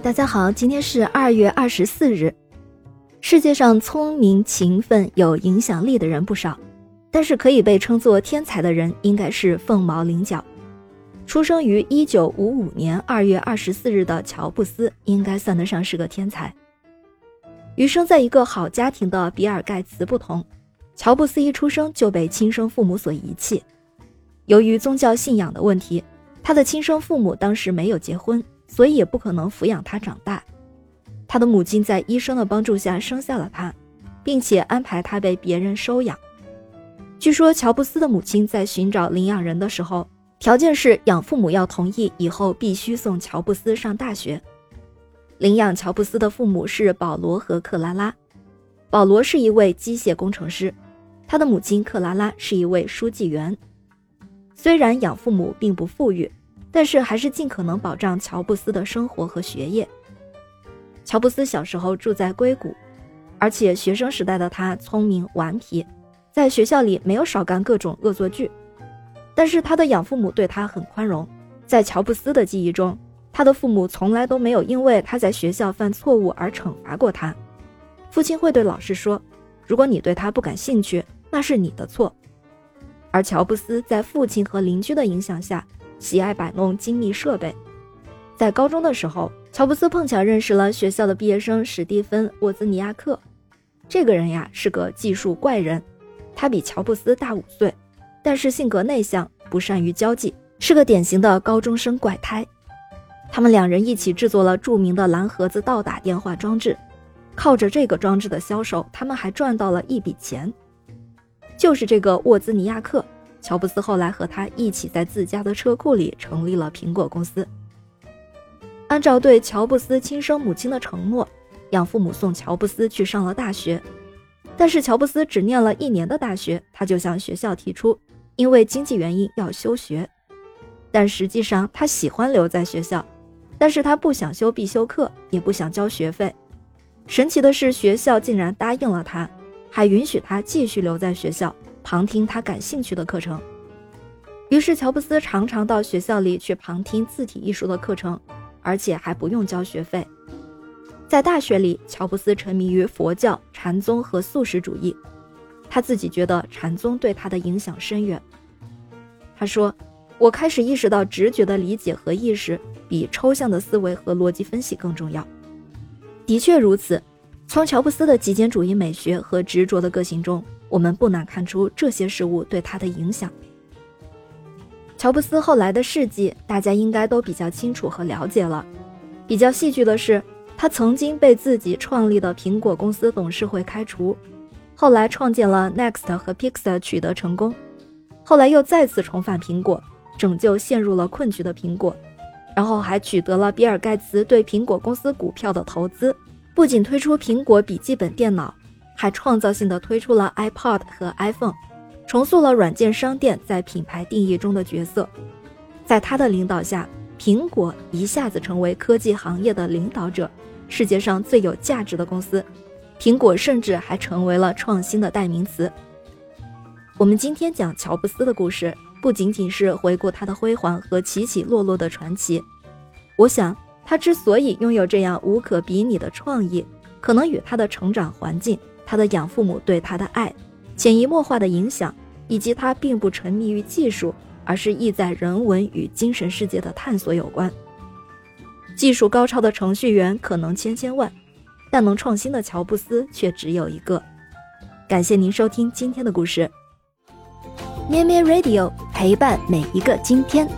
大家好，今天是二月二十四日。世界上聪明、勤奋、有影响力的人不少，但是可以被称作天才的人应该是凤毛麟角。出生于一九五五年二月二十四日的乔布斯应该算得上是个天才。与生在一个好家庭的比尔·盖茨不同，乔布斯一出生就被亲生父母所遗弃。由于宗教信仰的问题，他的亲生父母当时没有结婚。所以也不可能抚养他长大。他的母亲在医生的帮助下生下了他，并且安排他被别人收养。据说乔布斯的母亲在寻找领养人的时候，条件是养父母要同意以后必须送乔布斯上大学。领养乔布斯的父母是保罗和克拉拉。保罗是一位机械工程师，他的母亲克拉拉是一位书记员。虽然养父母并不富裕。但是还是尽可能保障乔布斯的生活和学业。乔布斯小时候住在硅谷，而且学生时代的他聪明顽皮，在学校里没有少干各种恶作剧。但是他的养父母对他很宽容，在乔布斯的记忆中，他的父母从来都没有因为他在学校犯错误而惩罚过他。父亲会对老师说：“如果你对他不感兴趣，那是你的错。”而乔布斯在父亲和邻居的影响下。喜爱摆弄精密设备。在高中的时候，乔布斯碰巧认识了学校的毕业生史蒂芬·沃兹尼亚克。这个人呀是个技术怪人，他比乔布斯大五岁，但是性格内向，不善于交际，是个典型的高中生怪胎。他们两人一起制作了著名的蓝盒子倒打电话装置，靠着这个装置的销售，他们还赚到了一笔钱。就是这个沃兹尼亚克。乔布斯后来和他一起在自家的车库里成立了苹果公司。按照对乔布斯亲生母亲的承诺，养父母送乔布斯去上了大学。但是乔布斯只念了一年的大学，他就向学校提出，因为经济原因要休学。但实际上他喜欢留在学校，但是他不想修必修课，也不想交学费。神奇的是，学校竟然答应了他，还允许他继续留在学校。旁听他感兴趣的课程，于是乔布斯常常到学校里去旁听字体艺术的课程，而且还不用交学费。在大学里，乔布斯沉迷于佛教、禅宗和素食主义，他自己觉得禅宗对他的影响深远。他说：“我开始意识到，直觉的理解和意识比抽象的思维和逻辑分析更重要。”的确如此，从乔布斯的极简主义美学和执着的个性中。我们不难看出这些事物对他的影响。乔布斯后来的事迹，大家应该都比较清楚和了解了。比较戏剧的是，他曾经被自己创立的苹果公司董事会开除，后来创建了 Next 和 Pixar 取得成功，后来又再次重返苹果，拯救陷入了困局的苹果，然后还取得了比尔盖茨对苹果公司股票的投资，不仅推出苹果笔记本电脑。还创造性的推出了 iPod 和 iPhone，重塑了软件商店在品牌定义中的角色。在他的领导下，苹果一下子成为科技行业的领导者，世界上最有价值的公司。苹果甚至还成为了创新的代名词。我们今天讲乔布斯的故事，不仅仅是回顾他的辉煌和起起落落的传奇。我想，他之所以拥有这样无可比拟的创意，可能与他的成长环境。他的养父母对他的爱、潜移默化的影响，以及他并不沉迷于技术，而是意在人文与精神世界的探索有关。技术高超的程序员可能千千万，但能创新的乔布斯却只有一个。感谢您收听今天的故事，咩咩 Radio 陪伴每一个今天。